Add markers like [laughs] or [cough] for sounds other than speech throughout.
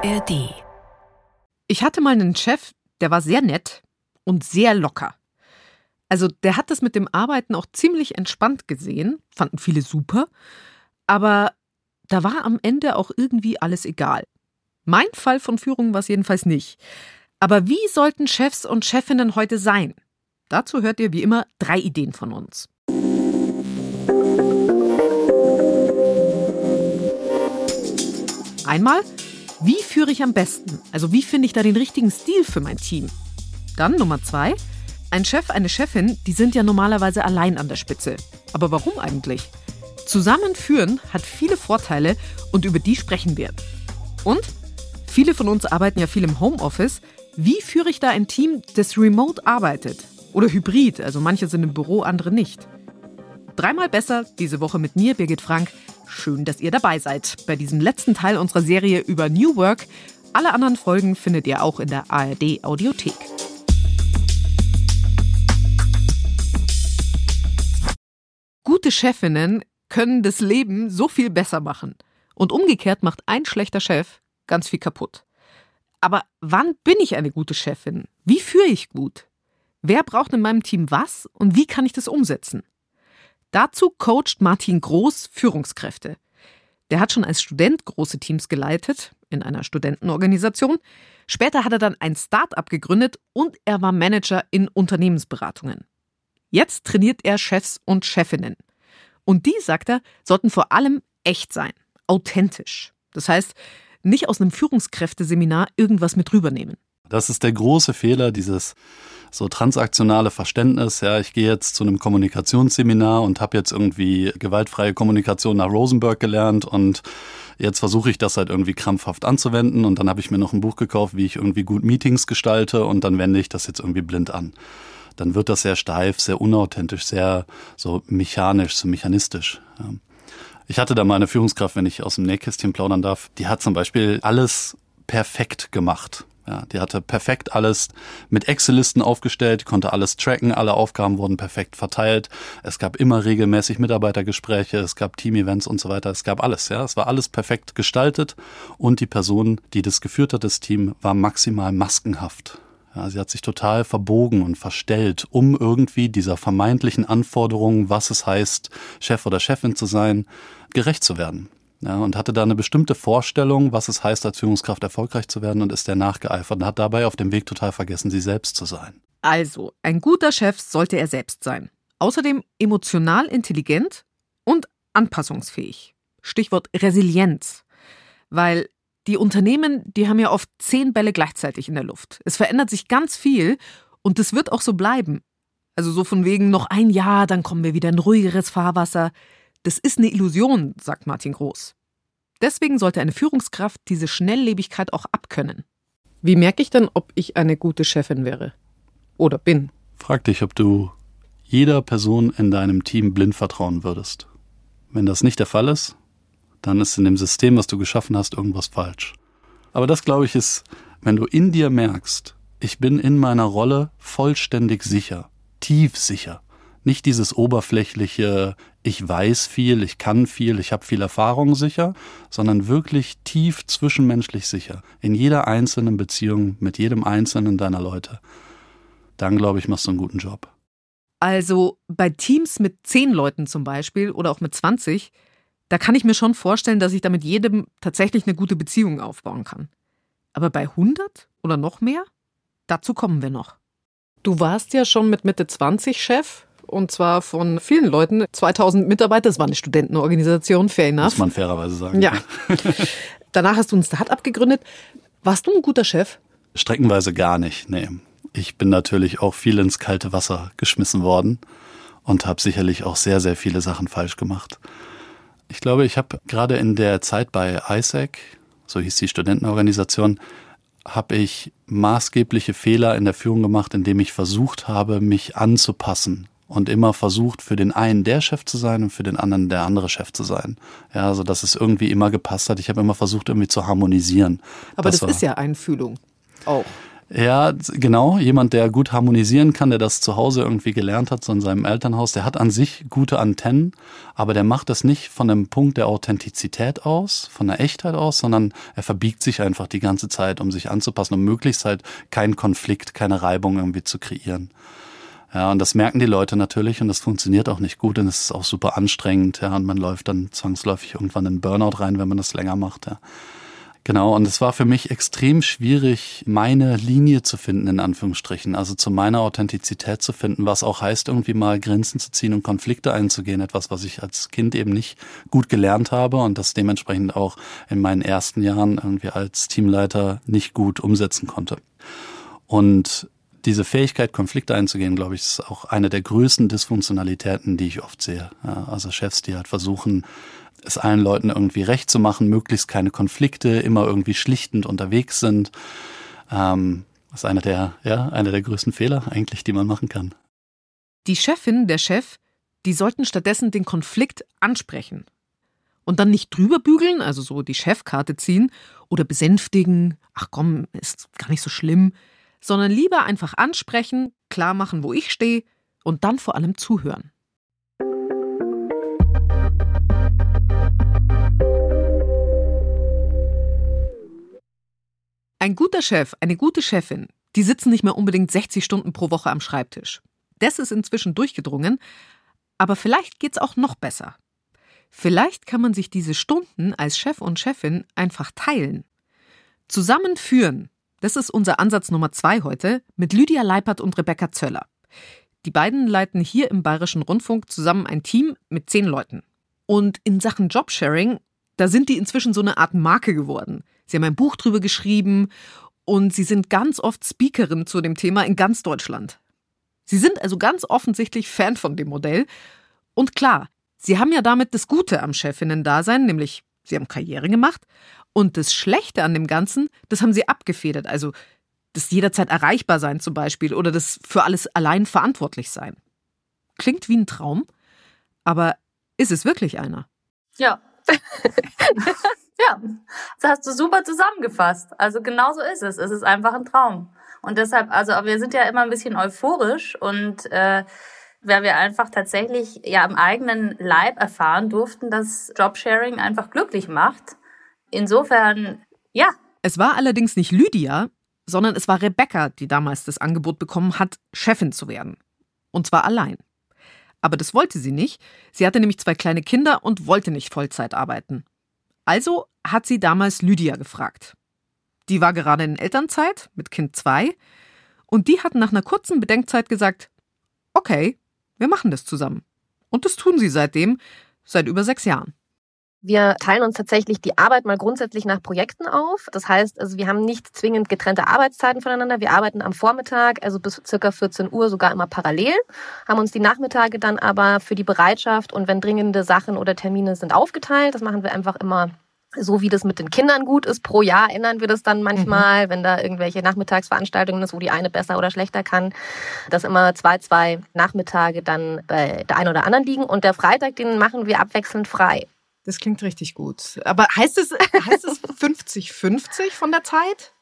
ARD. Ich hatte mal einen Chef, der war sehr nett und sehr locker. Also der hat das mit dem Arbeiten auch ziemlich entspannt gesehen, fanden viele super, aber da war am Ende auch irgendwie alles egal. Mein Fall von Führung war es jedenfalls nicht. Aber wie sollten Chefs und Chefinnen heute sein? Dazu hört ihr wie immer drei Ideen von uns. Einmal, wie führe ich am besten? Also wie finde ich da den richtigen Stil für mein Team? Dann Nummer zwei, ein Chef, eine Chefin, die sind ja normalerweise allein an der Spitze. Aber warum eigentlich? Zusammenführen hat viele Vorteile und über die sprechen wir. Und viele von uns arbeiten ja viel im Homeoffice. Wie führe ich da ein Team, das remote arbeitet? Oder hybrid, also manche sind im Büro, andere nicht. Dreimal besser diese Woche mit mir, Birgit Frank. Schön, dass ihr dabei seid bei diesem letzten Teil unserer Serie über New Work. Alle anderen Folgen findet ihr auch in der ARD Audiothek. Gute Chefinnen können das Leben so viel besser machen. Und umgekehrt macht ein schlechter Chef ganz viel kaputt. Aber wann bin ich eine gute Chefin? Wie führe ich gut? Wer braucht in meinem Team was und wie kann ich das umsetzen? Dazu coacht Martin Groß Führungskräfte. Der hat schon als Student große Teams geleitet in einer Studentenorganisation. Später hat er dann ein Start-up gegründet und er war Manager in Unternehmensberatungen. Jetzt trainiert er Chefs und Chefinnen. Und die, sagt er, sollten vor allem echt sein, authentisch. Das heißt, nicht aus einem Führungskräfteseminar irgendwas mit rübernehmen. Das ist der große Fehler, dieses so transaktionale Verständnis. Ja, ich gehe jetzt zu einem Kommunikationsseminar und habe jetzt irgendwie gewaltfreie Kommunikation nach Rosenberg gelernt und jetzt versuche ich das halt irgendwie krampfhaft anzuwenden und dann habe ich mir noch ein Buch gekauft, wie ich irgendwie gut Meetings gestalte und dann wende ich das jetzt irgendwie blind an. Dann wird das sehr steif, sehr unauthentisch, sehr so mechanisch, so mechanistisch. Ja. Ich hatte da mal eine Führungskraft, wenn ich aus dem Nähkästchen plaudern darf, die hat zum Beispiel alles perfekt gemacht. Ja, die hatte perfekt alles mit Excel-Listen aufgestellt, konnte alles tracken, alle Aufgaben wurden perfekt verteilt. Es gab immer regelmäßig Mitarbeitergespräche, es gab Team-Events und so weiter. Es gab alles, ja. Es war alles perfekt gestaltet und die Person, die das geführt hat, das Team, war maximal maskenhaft. Ja, sie hat sich total verbogen und verstellt, um irgendwie dieser vermeintlichen Anforderung, was es heißt, Chef oder Chefin zu sein, gerecht zu werden ja, und hatte da eine bestimmte Vorstellung, was es heißt, als Führungskraft erfolgreich zu werden und ist der nachgeeifert und hat dabei auf dem Weg total vergessen, sie selbst zu sein. Also, ein guter Chef sollte er selbst sein. Außerdem emotional intelligent und anpassungsfähig. Stichwort Resilienz. Weil die Unternehmen, die haben ja oft zehn Bälle gleichzeitig in der Luft. Es verändert sich ganz viel und das wird auch so bleiben. Also so von wegen noch ein Jahr, dann kommen wir wieder in ruhigeres Fahrwasser. Das ist eine Illusion, sagt Martin Groß. Deswegen sollte eine Führungskraft diese Schnelllebigkeit auch abkönnen. Wie merke ich dann, ob ich eine gute Chefin wäre? Oder bin? Frag dich, ob du jeder Person in deinem Team blind vertrauen würdest. Wenn das nicht der Fall ist, dann ist in dem System, was du geschaffen hast, irgendwas falsch. Aber das, glaube ich, ist, wenn du in dir merkst, ich bin in meiner Rolle vollständig sicher, tief sicher, nicht dieses oberflächliche, ich weiß viel, ich kann viel, ich habe viel Erfahrung sicher, sondern wirklich tief zwischenmenschlich sicher. In jeder einzelnen Beziehung mit jedem einzelnen deiner Leute. Dann, glaube ich, machst du einen guten Job. Also bei Teams mit zehn Leuten zum Beispiel oder auch mit 20, da kann ich mir schon vorstellen, dass ich da mit jedem tatsächlich eine gute Beziehung aufbauen kann. Aber bei 100 oder noch mehr? Dazu kommen wir noch. Du warst ja schon mit Mitte 20 Chef und zwar von vielen Leuten. 2000 Mitarbeiter, das war eine Studentenorganisation, fair enough. Muss man fairerweise sagen. Ja. [laughs] Danach hast du ein Start-up gegründet. Warst du ein guter Chef? Streckenweise gar nicht, nee. Ich bin natürlich auch viel ins kalte Wasser geschmissen worden und habe sicherlich auch sehr, sehr viele Sachen falsch gemacht. Ich glaube, ich habe gerade in der Zeit bei ISAC, so hieß die Studentenorganisation, habe ich maßgebliche Fehler in der Führung gemacht, indem ich versucht habe, mich anzupassen und immer versucht, für den einen der Chef zu sein und für den anderen der andere Chef zu sein. Ja, also dass es irgendwie immer gepasst hat. Ich habe immer versucht, irgendwie zu harmonisieren. Aber das, das ist ja Einfühlung auch. Ja, genau. Jemand, der gut harmonisieren kann, der das zu Hause irgendwie gelernt hat, so in seinem Elternhaus, der hat an sich gute Antennen, aber der macht das nicht von einem Punkt der Authentizität aus, von der Echtheit aus, sondern er verbiegt sich einfach die ganze Zeit, um sich anzupassen, um möglichst halt keinen Konflikt, keine Reibung irgendwie zu kreieren. Ja, und das merken die Leute natürlich und das funktioniert auch nicht gut und es ist auch super anstrengend, ja, und man läuft dann zwangsläufig irgendwann in Burnout rein, wenn man das länger macht, ja. Genau, und es war für mich extrem schwierig, meine Linie zu finden, in Anführungsstrichen, also zu meiner Authentizität zu finden, was auch heißt, irgendwie mal Grenzen zu ziehen und Konflikte einzugehen, etwas, was ich als Kind eben nicht gut gelernt habe und das dementsprechend auch in meinen ersten Jahren irgendwie als Teamleiter nicht gut umsetzen konnte. Und diese Fähigkeit, Konflikte einzugehen, glaube ich, ist auch eine der größten Dysfunktionalitäten, die ich oft sehe. Also Chefs, die halt versuchen, es allen Leuten irgendwie recht zu machen, möglichst keine Konflikte, immer irgendwie schlichtend unterwegs sind. Ähm, das ist einer der, ja, einer der größten Fehler eigentlich, die man machen kann. Die Chefin, der Chef, die sollten stattdessen den Konflikt ansprechen. Und dann nicht drüber bügeln, also so die Chefkarte ziehen oder besänftigen, ach komm, ist gar nicht so schlimm, sondern lieber einfach ansprechen, klar machen, wo ich stehe und dann vor allem zuhören. Ein guter Chef, eine gute Chefin, die sitzen nicht mehr unbedingt 60 Stunden pro Woche am Schreibtisch. Das ist inzwischen durchgedrungen, aber vielleicht geht's auch noch besser. Vielleicht kann man sich diese Stunden als Chef und Chefin einfach teilen. Zusammenführen, das ist unser Ansatz Nummer zwei heute mit Lydia Leipert und Rebecca Zöller. Die beiden leiten hier im Bayerischen Rundfunk zusammen ein Team mit zehn Leuten. Und in Sachen Jobsharing, da sind die inzwischen so eine Art Marke geworden. Sie haben ein Buch drüber geschrieben und sie sind ganz oft Speakerin zu dem Thema in ganz Deutschland. Sie sind also ganz offensichtlich Fan von dem Modell. Und klar, sie haben ja damit das Gute am Chefinnen-Dasein, nämlich sie haben Karriere gemacht. Und das Schlechte an dem Ganzen, das haben sie abgefedert. Also das jederzeit erreichbar sein zum Beispiel oder das für alles allein verantwortlich sein. Klingt wie ein Traum, aber ist es wirklich einer? Ja. [laughs] Ja, das hast du super zusammengefasst. Also genau so ist es. Es ist einfach ein Traum. Und deshalb, also wir sind ja immer ein bisschen euphorisch und äh, weil wir einfach tatsächlich ja im eigenen Leib erfahren durften, dass Jobsharing einfach glücklich macht. Insofern, ja. Es war allerdings nicht Lydia, sondern es war Rebecca, die damals das Angebot bekommen hat, Chefin zu werden. Und zwar allein. Aber das wollte sie nicht. Sie hatte nämlich zwei kleine Kinder und wollte nicht Vollzeit arbeiten. Also hat sie damals Lydia gefragt. Die war gerade in Elternzeit mit Kind 2 und die hat nach einer kurzen Bedenkzeit gesagt, okay, wir machen das zusammen. Und das tun sie seitdem, seit über sechs Jahren. Wir teilen uns tatsächlich die Arbeit mal grundsätzlich nach Projekten auf. Das heißt, also wir haben nicht zwingend getrennte Arbeitszeiten voneinander. Wir arbeiten am Vormittag, also bis circa 14 Uhr sogar immer parallel, haben uns die Nachmittage dann aber für die Bereitschaft und wenn dringende Sachen oder Termine sind aufgeteilt. Das machen wir einfach immer so wie das mit den Kindern gut ist, pro Jahr ändern wir das dann manchmal, mhm. wenn da irgendwelche Nachmittagsveranstaltungen ist, wo die eine besser oder schlechter kann, dass immer zwei, zwei Nachmittage dann bei der einen oder anderen liegen und der Freitag, den machen wir abwechselnd frei. Das klingt richtig gut. Aber heißt es, heißt es 50-50 von der Zeit?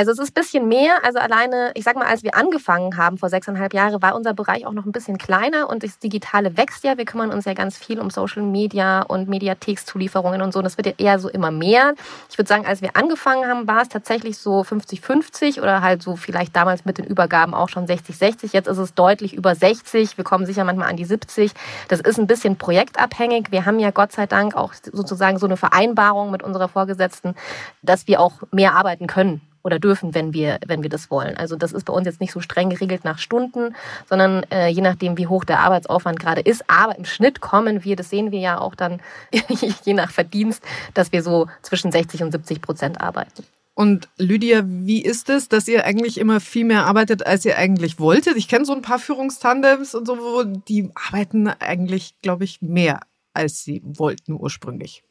Also es ist ein bisschen mehr. Also alleine, ich sag mal, als wir angefangen haben vor sechseinhalb Jahren, war unser Bereich auch noch ein bisschen kleiner und das Digitale wächst ja. Wir kümmern uns ja ganz viel um Social Media und Mediathekszulieferungen und so. Und das wird ja eher so immer mehr. Ich würde sagen, als wir angefangen haben, war es tatsächlich so 50-50 oder halt so vielleicht damals mit den Übergaben auch schon 60-60. Jetzt ist es deutlich über 60. Wir kommen sicher manchmal an die 70. Das ist ein bisschen projektabhängig. Wir haben ja Gott sei Dank auch sozusagen so eine Vereinbarung mit unserer Vorgesetzten, dass wir auch mehr arbeiten können oder dürfen, wenn wir, wenn wir das wollen. Also das ist bei uns jetzt nicht so streng geregelt nach Stunden, sondern äh, je nachdem, wie hoch der Arbeitsaufwand gerade ist. Aber im Schnitt kommen wir, das sehen wir ja auch dann [laughs] je nach Verdienst, dass wir so zwischen 60 und 70 Prozent arbeiten. Und Lydia, wie ist es, dass ihr eigentlich immer viel mehr arbeitet, als ihr eigentlich wolltet? Ich kenne so ein paar Führungstandems und so, die arbeiten eigentlich, glaube ich, mehr, als sie wollten ursprünglich.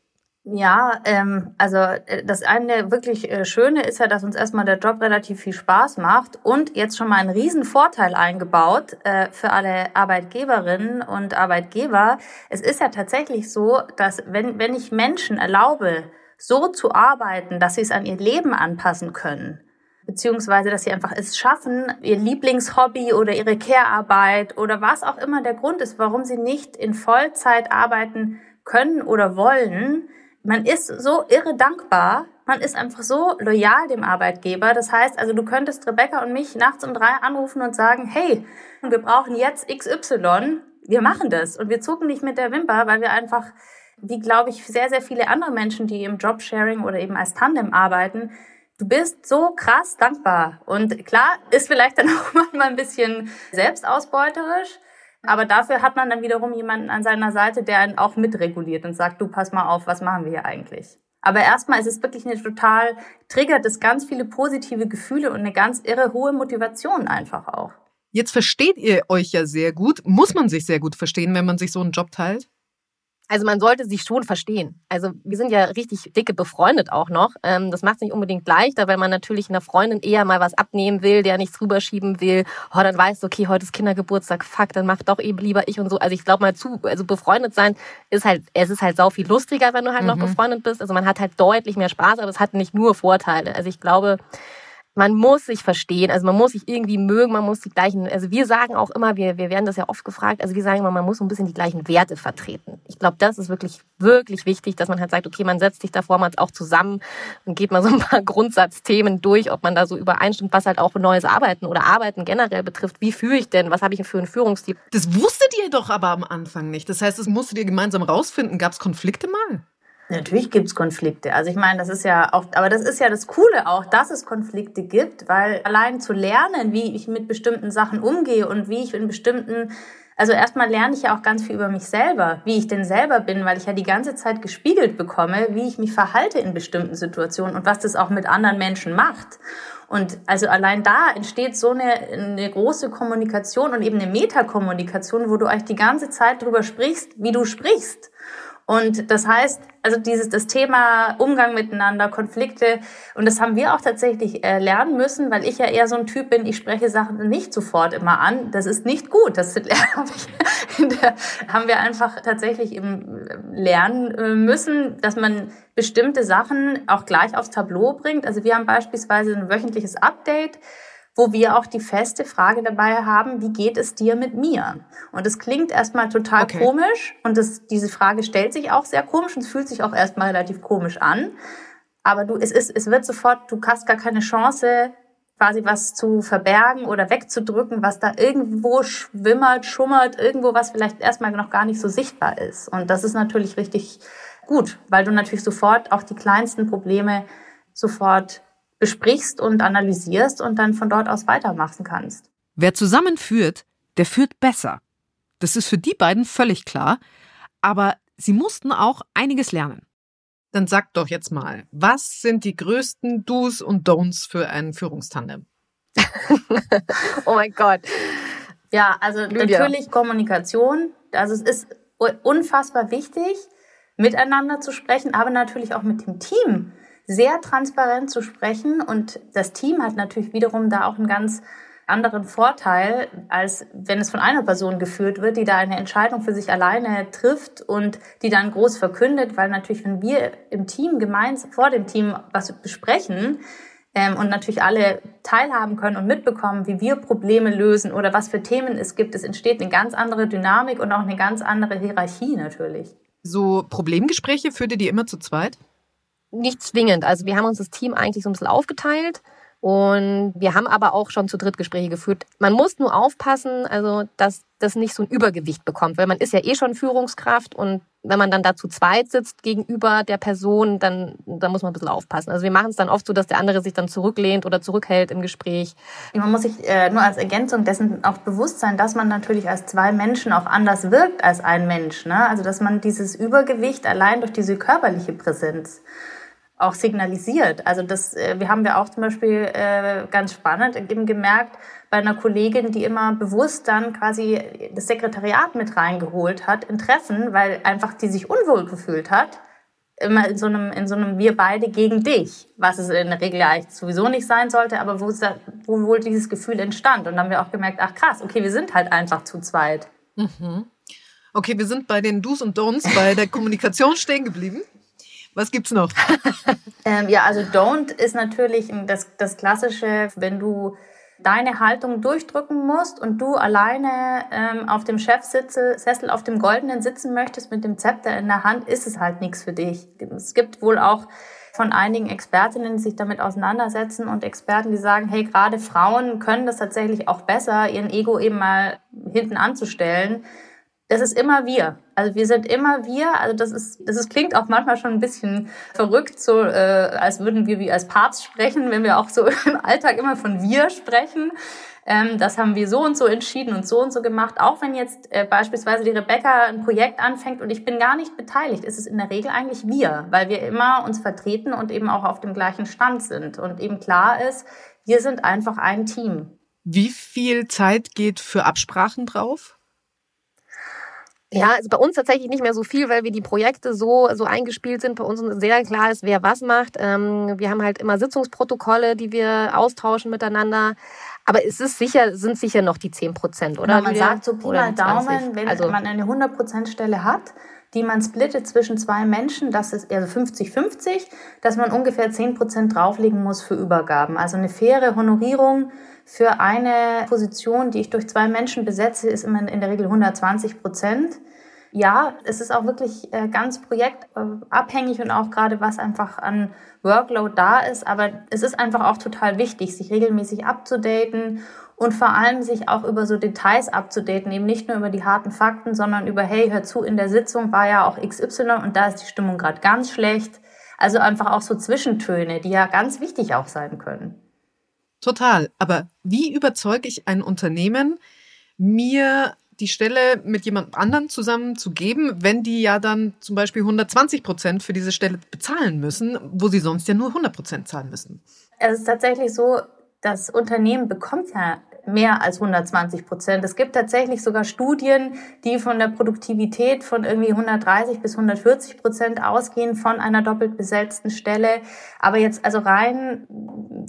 Ja, ähm, also äh, das eine wirklich äh, Schöne ist ja, dass uns erstmal der Job relativ viel Spaß macht und jetzt schon mal einen riesen Vorteil eingebaut äh, für alle Arbeitgeberinnen und Arbeitgeber. Es ist ja tatsächlich so, dass wenn, wenn ich Menschen erlaube, so zu arbeiten, dass sie es an ihr Leben anpassen können, beziehungsweise dass sie einfach es schaffen, ihr Lieblingshobby oder ihre Care-Arbeit oder was auch immer der Grund ist, warum sie nicht in Vollzeit arbeiten können oder wollen. Man ist so irre dankbar, man ist einfach so loyal dem Arbeitgeber. Das heißt, also du könntest Rebecca und mich nachts um drei anrufen und sagen, hey, wir brauchen jetzt XY. Wir machen das und wir zucken nicht mit der Wimper, weil wir einfach, wie glaube ich, sehr, sehr viele andere Menschen, die im Jobsharing oder eben als Tandem arbeiten, du bist so krass dankbar. Und klar, ist vielleicht dann [laughs] auch manchmal ein bisschen selbstausbeuterisch, aber dafür hat man dann wiederum jemanden an seiner Seite, der einen auch mitreguliert und sagt, du pass mal auf, was machen wir hier eigentlich? Aber erstmal ist es wirklich eine total, triggert es ganz viele positive Gefühle und eine ganz irre hohe Motivation einfach auch. Jetzt versteht ihr euch ja sehr gut. Muss man sich sehr gut verstehen, wenn man sich so einen Job teilt? Also man sollte sich schon verstehen. Also wir sind ja richtig dicke befreundet auch noch. Ähm, das macht es nicht unbedingt leichter, weil man natürlich einer Freundin eher mal was abnehmen will, der nichts rüberschieben will. Oh, dann weißt du, okay, heute ist Kindergeburtstag, fuck, dann mach doch eben lieber ich und so. Also ich glaube mal zu, also befreundet sein ist halt, es ist halt sau viel lustiger, wenn du halt mhm. noch befreundet bist. Also man hat halt deutlich mehr Spaß, aber es hat nicht nur Vorteile. Also ich glaube, man muss sich verstehen, also man muss sich irgendwie mögen, man muss die gleichen, also wir sagen auch immer, wir, wir werden das ja oft gefragt, also wir sagen immer, man muss so ein bisschen die gleichen Werte vertreten. Ich glaube, das ist wirklich, wirklich wichtig, dass man halt sagt, okay, man setzt sich davor mal auch zusammen und geht mal so ein paar [laughs] Grundsatzthemen durch, ob man da so übereinstimmt, was halt auch neues Arbeiten oder Arbeiten generell betrifft. Wie führe ich denn? Was habe ich für einen Führungsstil? Das wusstet ihr doch aber am Anfang nicht. Das heißt, das musstet ihr gemeinsam rausfinden. Gab es Konflikte mal? Natürlich gibt's Konflikte. Also ich meine, das ist ja auch, aber das ist ja das Coole auch, dass es Konflikte gibt, weil allein zu lernen, wie ich mit bestimmten Sachen umgehe und wie ich in bestimmten, also erstmal lerne ich ja auch ganz viel über mich selber, wie ich denn selber bin, weil ich ja die ganze Zeit gespiegelt bekomme, wie ich mich verhalte in bestimmten Situationen und was das auch mit anderen Menschen macht. Und also allein da entsteht so eine, eine große Kommunikation und eben eine Metakommunikation, wo du eigentlich die ganze Zeit drüber sprichst, wie du sprichst. Und das heißt, also dieses das Thema Umgang miteinander, Konflikte und das haben wir auch tatsächlich äh, lernen müssen, weil ich ja eher so ein Typ bin, ich spreche Sachen nicht sofort immer an. Das ist nicht gut. Das [laughs] haben wir einfach tatsächlich im lernen äh, müssen, dass man bestimmte Sachen auch gleich aufs Tableau bringt. Also wir haben beispielsweise ein wöchentliches Update wo wir auch die feste Frage dabei haben, wie geht es dir mit mir? Und es klingt erstmal total okay. komisch und das, diese Frage stellt sich auch sehr komisch und es fühlt sich auch erstmal relativ komisch an. Aber du, es ist, es wird sofort, du hast gar keine Chance, quasi was zu verbergen oder wegzudrücken, was da irgendwo schwimmert, schummert, irgendwo was vielleicht erstmal noch gar nicht so sichtbar ist. Und das ist natürlich richtig gut, weil du natürlich sofort auch die kleinsten Probleme sofort besprichst und analysierst und dann von dort aus weitermachen kannst. Wer zusammenführt, der führt besser. Das ist für die beiden völlig klar, aber sie mussten auch einiges lernen. Dann sag doch jetzt mal, was sind die größten Do's und Don'ts für ein Führungstandem? [laughs] oh mein Gott. Ja, also Lydia. natürlich Kommunikation. Also es ist unfassbar wichtig, miteinander zu sprechen, aber natürlich auch mit dem Team sehr transparent zu sprechen. Und das Team hat natürlich wiederum da auch einen ganz anderen Vorteil, als wenn es von einer Person geführt wird, die da eine Entscheidung für sich alleine trifft und die dann groß verkündet, weil natürlich, wenn wir im Team gemeinsam vor dem Team was besprechen, ähm, und natürlich alle teilhaben können und mitbekommen, wie wir Probleme lösen oder was für Themen es gibt. Es entsteht eine ganz andere Dynamik und auch eine ganz andere Hierarchie natürlich. So Problemgespräche führt ihr die immer zu zweit? Nicht zwingend. Also wir haben uns das Team eigentlich so ein bisschen aufgeteilt. Und wir haben aber auch schon zu dritt Gespräche geführt. Man muss nur aufpassen, also dass das nicht so ein Übergewicht bekommt, weil man ist ja eh schon Führungskraft und wenn man dann da zu zweit sitzt gegenüber der Person, dann, dann muss man ein bisschen aufpassen. Also wir machen es dann oft so, dass der andere sich dann zurücklehnt oder zurückhält im Gespräch. Man muss sich äh, nur als Ergänzung dessen auch bewusst sein, dass man natürlich als zwei Menschen auch anders wirkt als ein Mensch. Ne? Also dass man dieses Übergewicht allein durch diese körperliche Präsenz auch signalisiert. Also das, äh, wir haben ja auch zum Beispiel äh, ganz spannend eben gemerkt bei einer Kollegin, die immer bewusst dann quasi das Sekretariat mit reingeholt hat in Treffen, weil einfach die sich unwohl gefühlt hat. Immer in so einem, in so einem Wir beide gegen dich, was es in der Regel eigentlich sowieso nicht sein sollte, aber wo, da, wo wohl dieses Gefühl entstand. Und dann haben wir auch gemerkt, ach krass, okay, wir sind halt einfach zu zweit. Mhm. Okay, wir sind bei den Do's und Don'ts bei der Kommunikation stehen geblieben. Was gibt's noch? [laughs] ähm, ja, also don't ist natürlich das, das klassische, wenn du deine Haltung durchdrücken musst und du alleine ähm, auf dem Chefsessel auf dem goldenen sitzen möchtest mit dem Zepter in der Hand, ist es halt nichts für dich. Es gibt wohl auch von einigen Expertinnen, die sich damit auseinandersetzen und Experten, die sagen, hey, gerade Frauen können das tatsächlich auch besser, ihren Ego eben mal hinten anzustellen das ist immer wir. Also wir sind immer wir. Also das ist, das ist, klingt auch manchmal schon ein bisschen verrückt, so äh, als würden wir wie als Papst sprechen, wenn wir auch so [laughs] im Alltag immer von wir sprechen. Ähm, das haben wir so und so entschieden und so und so gemacht. Auch wenn jetzt äh, beispielsweise die Rebecca ein Projekt anfängt und ich bin gar nicht beteiligt, ist es in der Regel eigentlich wir, weil wir immer uns vertreten und eben auch auf dem gleichen Stand sind und eben klar ist, wir sind einfach ein Team. Wie viel Zeit geht für Absprachen drauf? Ja, also bei uns tatsächlich nicht mehr so viel, weil wir die Projekte so, so eingespielt sind. Bei uns sehr klar ist, wer was macht. Ähm, wir haben halt immer Sitzungsprotokolle, die wir austauschen miteinander. Aber es ist sicher, sind sicher noch die 10 Prozent, oder? Genau, man sagt so Pi mal Daumen, wenn also, man eine 100 Prozent Stelle hat, die man splittet zwischen zwei Menschen, das ist also 50-50, dass man ungefähr 10 Prozent drauflegen muss für Übergaben. Also eine faire Honorierung für eine Position, die ich durch zwei Menschen besetze, ist immer in der Regel 120 Prozent. Ja, es ist auch wirklich äh, ganz projektabhängig und auch gerade was einfach an Workload da ist. Aber es ist einfach auch total wichtig, sich regelmäßig abzudaten und vor allem sich auch über so Details abzudaten, eben nicht nur über die harten Fakten, sondern über, hey, hör zu, in der Sitzung war ja auch XY und da ist die Stimmung gerade ganz schlecht. Also einfach auch so Zwischentöne, die ja ganz wichtig auch sein können. Total. Aber wie überzeuge ich ein Unternehmen, mir die Stelle mit jemand anderem zusammen zu geben, wenn die ja dann zum Beispiel 120 Prozent für diese Stelle bezahlen müssen, wo sie sonst ja nur 100 Prozent zahlen müssen? Es ist tatsächlich so, das Unternehmen bekommt ja mehr als 120 Prozent. Es gibt tatsächlich sogar Studien, die von der Produktivität von irgendwie 130 bis 140 Prozent ausgehen von einer doppelt besetzten Stelle. Aber jetzt also rein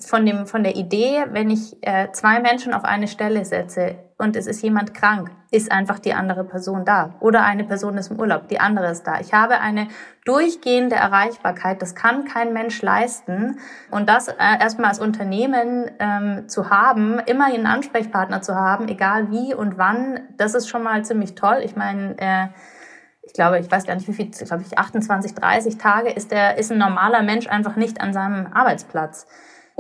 von dem von der Idee, wenn ich äh, zwei Menschen auf eine Stelle setze, und es ist jemand krank, ist einfach die andere Person da. Oder eine Person ist im Urlaub, die andere ist da. Ich habe eine durchgehende Erreichbarkeit, das kann kein Mensch leisten. Und das äh, erstmal als Unternehmen ähm, zu haben, immer einen Ansprechpartner zu haben, egal wie und wann, das ist schon mal ziemlich toll. Ich meine, äh, ich glaube, ich weiß gar nicht, wie viel, glaube ich, 28, 30 Tage ist der, ist ein normaler Mensch einfach nicht an seinem Arbeitsplatz.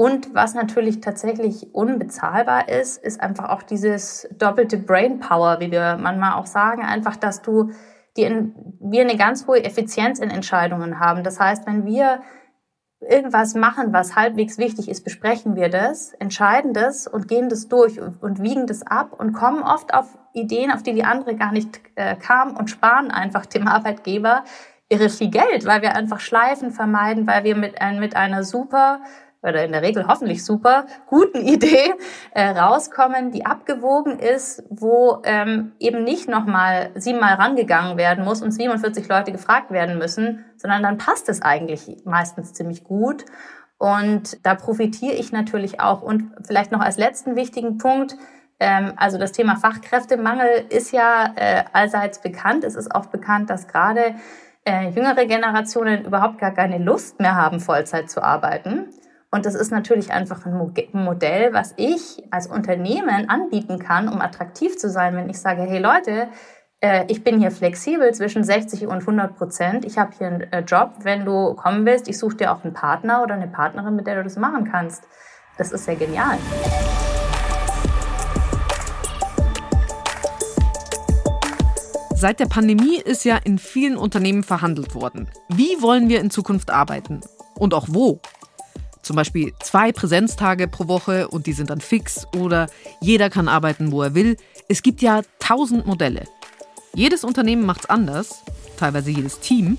Und was natürlich tatsächlich unbezahlbar ist, ist einfach auch dieses doppelte Brain Power, wie wir manchmal auch sagen, einfach, dass du die in, wir eine ganz hohe Effizienz in Entscheidungen haben. Das heißt, wenn wir irgendwas machen, was halbwegs wichtig ist, besprechen wir das, entscheiden das und gehen das durch und, und wiegen das ab und kommen oft auf Ideen, auf die die andere gar nicht äh, kam und sparen einfach dem Arbeitgeber irre viel Geld, weil wir einfach Schleifen vermeiden, weil wir mit, ein, mit einer super oder in der Regel hoffentlich super guten [laughs] Idee äh, rauskommen, die abgewogen ist, wo ähm, eben nicht nochmal siebenmal rangegangen werden muss und 47 Leute gefragt werden müssen, sondern dann passt es eigentlich meistens ziemlich gut. Und da profitiere ich natürlich auch. Und vielleicht noch als letzten wichtigen Punkt, ähm, also das Thema Fachkräftemangel ist ja äh, allseits bekannt. Es ist auch bekannt, dass gerade äh, jüngere Generationen überhaupt gar keine Lust mehr haben, Vollzeit zu arbeiten. Und das ist natürlich einfach ein Modell, was ich als Unternehmen anbieten kann, um attraktiv zu sein, wenn ich sage, hey Leute, äh, ich bin hier flexibel zwischen 60 und 100 Prozent. Ich habe hier einen äh, Job. Wenn du kommen willst, ich suche dir auch einen Partner oder eine Partnerin, mit der du das machen kannst. Das ist ja genial. Seit der Pandemie ist ja in vielen Unternehmen verhandelt worden. Wie wollen wir in Zukunft arbeiten? Und auch wo? Zum Beispiel zwei Präsenztage pro Woche und die sind dann fix oder jeder kann arbeiten, wo er will. Es gibt ja tausend Modelle. Jedes Unternehmen macht es anders, teilweise jedes Team.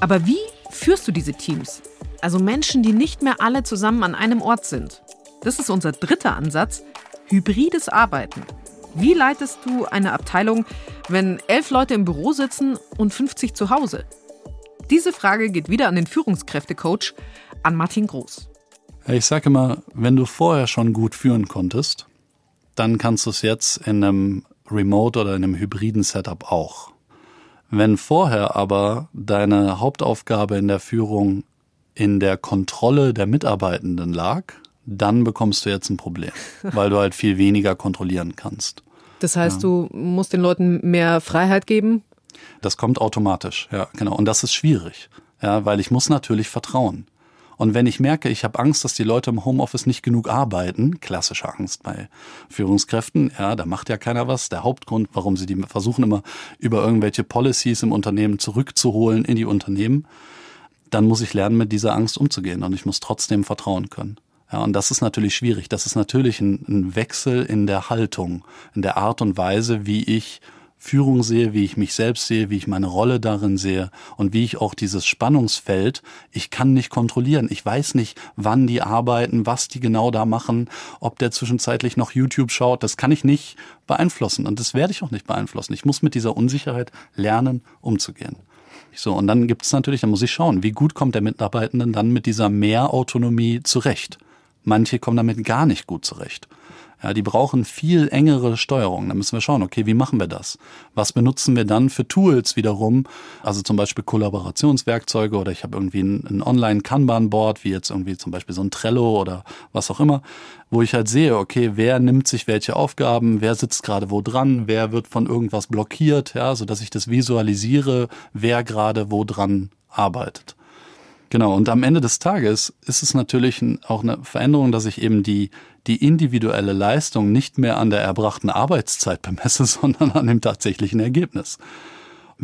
Aber wie führst du diese Teams? Also Menschen, die nicht mehr alle zusammen an einem Ort sind. Das ist unser dritter Ansatz, hybrides Arbeiten. Wie leitest du eine Abteilung, wenn elf Leute im Büro sitzen und 50 zu Hause? Diese Frage geht wieder an den Führungskräftecoach, an Martin Groß. Ich sage immer, wenn du vorher schon gut führen konntest, dann kannst du es jetzt in einem Remote oder in einem hybriden Setup auch. Wenn vorher aber deine Hauptaufgabe in der Führung in der Kontrolle der Mitarbeitenden lag, dann bekommst du jetzt ein Problem, [laughs] weil du halt viel weniger kontrollieren kannst. Das heißt, ja. du musst den Leuten mehr Freiheit geben? Das kommt automatisch, ja, genau. Und das ist schwierig, ja, weil ich muss natürlich vertrauen. Und wenn ich merke, ich habe Angst, dass die Leute im Homeoffice nicht genug arbeiten, klassische Angst bei Führungskräften, ja, da macht ja keiner was. Der Hauptgrund, warum sie die versuchen immer über irgendwelche Policies im Unternehmen zurückzuholen in die Unternehmen, dann muss ich lernen, mit dieser Angst umzugehen und ich muss trotzdem vertrauen können. Ja, und das ist natürlich schwierig. Das ist natürlich ein, ein Wechsel in der Haltung, in der Art und Weise, wie ich Führung sehe, wie ich mich selbst sehe, wie ich meine Rolle darin sehe und wie ich auch dieses Spannungsfeld, ich kann nicht kontrollieren. Ich weiß nicht, wann die arbeiten, was die genau da machen, ob der zwischenzeitlich noch YouTube schaut. Das kann ich nicht beeinflussen und das werde ich auch nicht beeinflussen. Ich muss mit dieser Unsicherheit lernen, umzugehen. So, und dann gibt es natürlich, dann muss ich schauen, wie gut kommt der Mitarbeitenden dann mit dieser Mehrautonomie zurecht. Manche kommen damit gar nicht gut zurecht. Ja, die brauchen viel engere Steuerung. Da müssen wir schauen, okay, wie machen wir das? Was benutzen wir dann für Tools wiederum? Also zum Beispiel Kollaborationswerkzeuge oder ich habe irgendwie ein, ein Online-Kanban-Board, wie jetzt irgendwie zum Beispiel so ein Trello oder was auch immer, wo ich halt sehe, okay, wer nimmt sich welche Aufgaben, wer sitzt gerade wo dran, wer wird von irgendwas blockiert, ja, so dass ich das visualisiere, wer gerade wo dran arbeitet. Genau, und am Ende des Tages ist es natürlich auch eine Veränderung, dass ich eben die, die individuelle Leistung nicht mehr an der erbrachten Arbeitszeit [laughs] bemesse, sondern an dem tatsächlichen Ergebnis.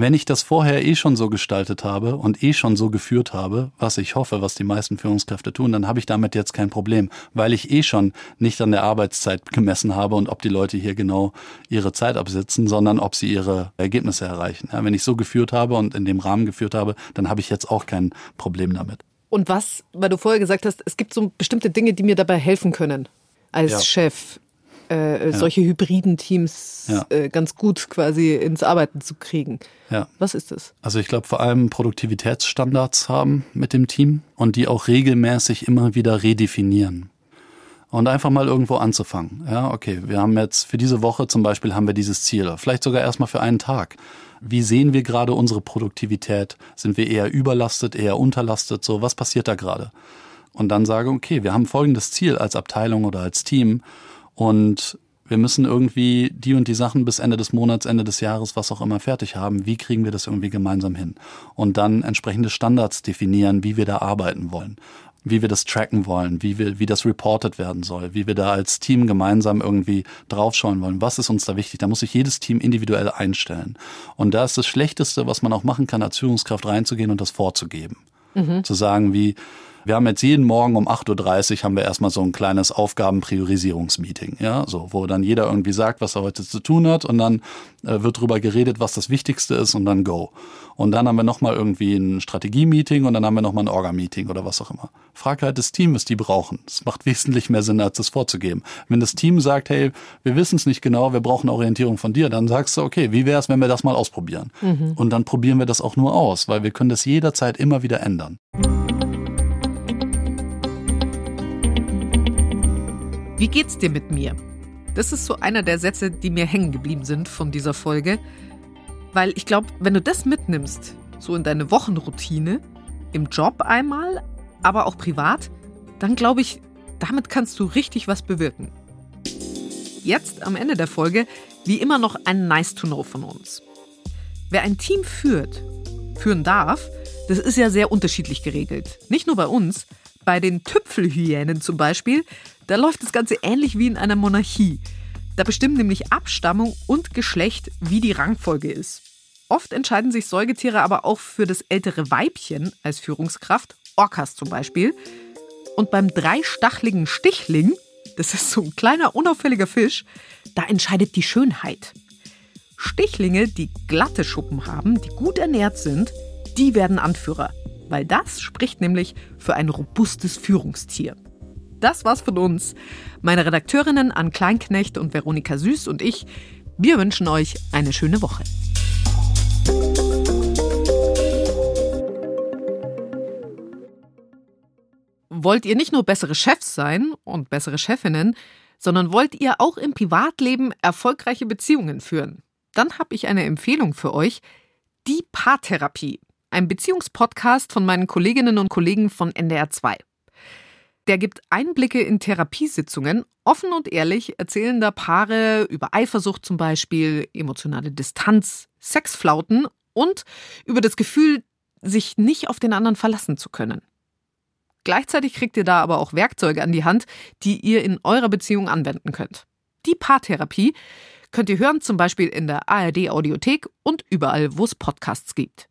Wenn ich das vorher eh schon so gestaltet habe und eh schon so geführt habe, was ich hoffe, was die meisten Führungskräfte tun, dann habe ich damit jetzt kein Problem, weil ich eh schon nicht an der Arbeitszeit gemessen habe und ob die Leute hier genau ihre Zeit absitzen, sondern ob sie ihre Ergebnisse erreichen. Ja, wenn ich so geführt habe und in dem Rahmen geführt habe, dann habe ich jetzt auch kein Problem damit. Und was, weil du vorher gesagt hast, es gibt so bestimmte Dinge, die mir dabei helfen können als ja. Chef äh, ja. solche hybriden Teams ja. äh, ganz gut quasi ins Arbeiten zu kriegen. Ja. Was ist das? Also ich glaube vor allem Produktivitätsstandards haben mit dem Team und die auch regelmäßig immer wieder redefinieren. Und einfach mal irgendwo anzufangen. Ja, okay, wir haben jetzt für diese Woche zum Beispiel haben wir dieses Ziel, vielleicht sogar erstmal für einen Tag. Wie sehen wir gerade unsere Produktivität? Sind wir eher überlastet, eher unterlastet? So, was passiert da gerade? Und dann sage, okay, wir haben folgendes Ziel als Abteilung oder als Team und wir müssen irgendwie die und die Sachen bis Ende des Monats, Ende des Jahres, was auch immer fertig haben. Wie kriegen wir das irgendwie gemeinsam hin? Und dann entsprechende Standards definieren, wie wir da arbeiten wollen, wie wir das tracken wollen, wie wir, wie das reported werden soll, wie wir da als Team gemeinsam irgendwie draufschauen wollen. Was ist uns da wichtig? Da muss sich jedes Team individuell einstellen. Und da ist das Schlechteste, was man auch machen kann, als Führungskraft reinzugehen und das vorzugeben. Mhm. Zu sagen wie, wir haben jetzt jeden Morgen um 8.30 Uhr haben wir erstmal so ein kleines Aufgabenpriorisierungsmeeting, ja, so, wo dann jeder irgendwie sagt, was er heute zu tun hat und dann äh, wird drüber geredet, was das Wichtigste ist und dann go. Und dann haben wir nochmal irgendwie ein Strategie-Meeting und dann haben wir nochmal ein Orga-Meeting oder was auch immer. Frag halt das Team, was die brauchen. Es macht [laughs] wesentlich mehr Sinn, als das vorzugeben. Wenn das Team sagt, hey, wir wissen es nicht genau, wir brauchen Orientierung von dir, dann sagst du, okay, wie wäre es, wenn wir das mal ausprobieren? Mhm. Und dann probieren wir das auch nur aus, weil wir können das jederzeit immer wieder ändern. Wie geht's dir mit mir? Das ist so einer der Sätze, die mir hängen geblieben sind von dieser Folge. Weil ich glaube, wenn du das mitnimmst, so in deine Wochenroutine, im Job einmal, aber auch privat, dann glaube ich, damit kannst du richtig was bewirken. Jetzt am Ende der Folge, wie immer noch ein Nice to Know von uns. Wer ein Team führt, führen darf, das ist ja sehr unterschiedlich geregelt. Nicht nur bei uns, bei den Tüpfelhyänen zum Beispiel, da läuft das Ganze ähnlich wie in einer Monarchie. Da bestimmen nämlich Abstammung und Geschlecht, wie die Rangfolge ist. Oft entscheiden sich Säugetiere aber auch für das ältere Weibchen als Führungskraft, Orcas zum Beispiel. Und beim dreistachligen Stichling, das ist so ein kleiner unauffälliger Fisch, da entscheidet die Schönheit. Stichlinge, die glatte Schuppen haben, die gut ernährt sind, die werden Anführer, weil das spricht nämlich für ein robustes Führungstier. Das war's von uns. Meine Redakteurinnen Ann Kleinknecht und Veronika Süß und ich, wir wünschen euch eine schöne Woche. Wollt ihr nicht nur bessere Chefs sein und bessere Chefinnen, sondern wollt ihr auch im Privatleben erfolgreiche Beziehungen führen? Dann habe ich eine Empfehlung für euch. Die Paartherapie, ein Beziehungspodcast von meinen Kolleginnen und Kollegen von NDR 2. Der gibt Einblicke in Therapiesitzungen. Offen und ehrlich erzählen da Paare über Eifersucht zum Beispiel, emotionale Distanz, Sexflauten und über das Gefühl, sich nicht auf den anderen verlassen zu können. Gleichzeitig kriegt ihr da aber auch Werkzeuge an die Hand, die ihr in eurer Beziehung anwenden könnt. Die Paartherapie könnt ihr hören, zum Beispiel in der ARD Audiothek und überall, wo es Podcasts gibt.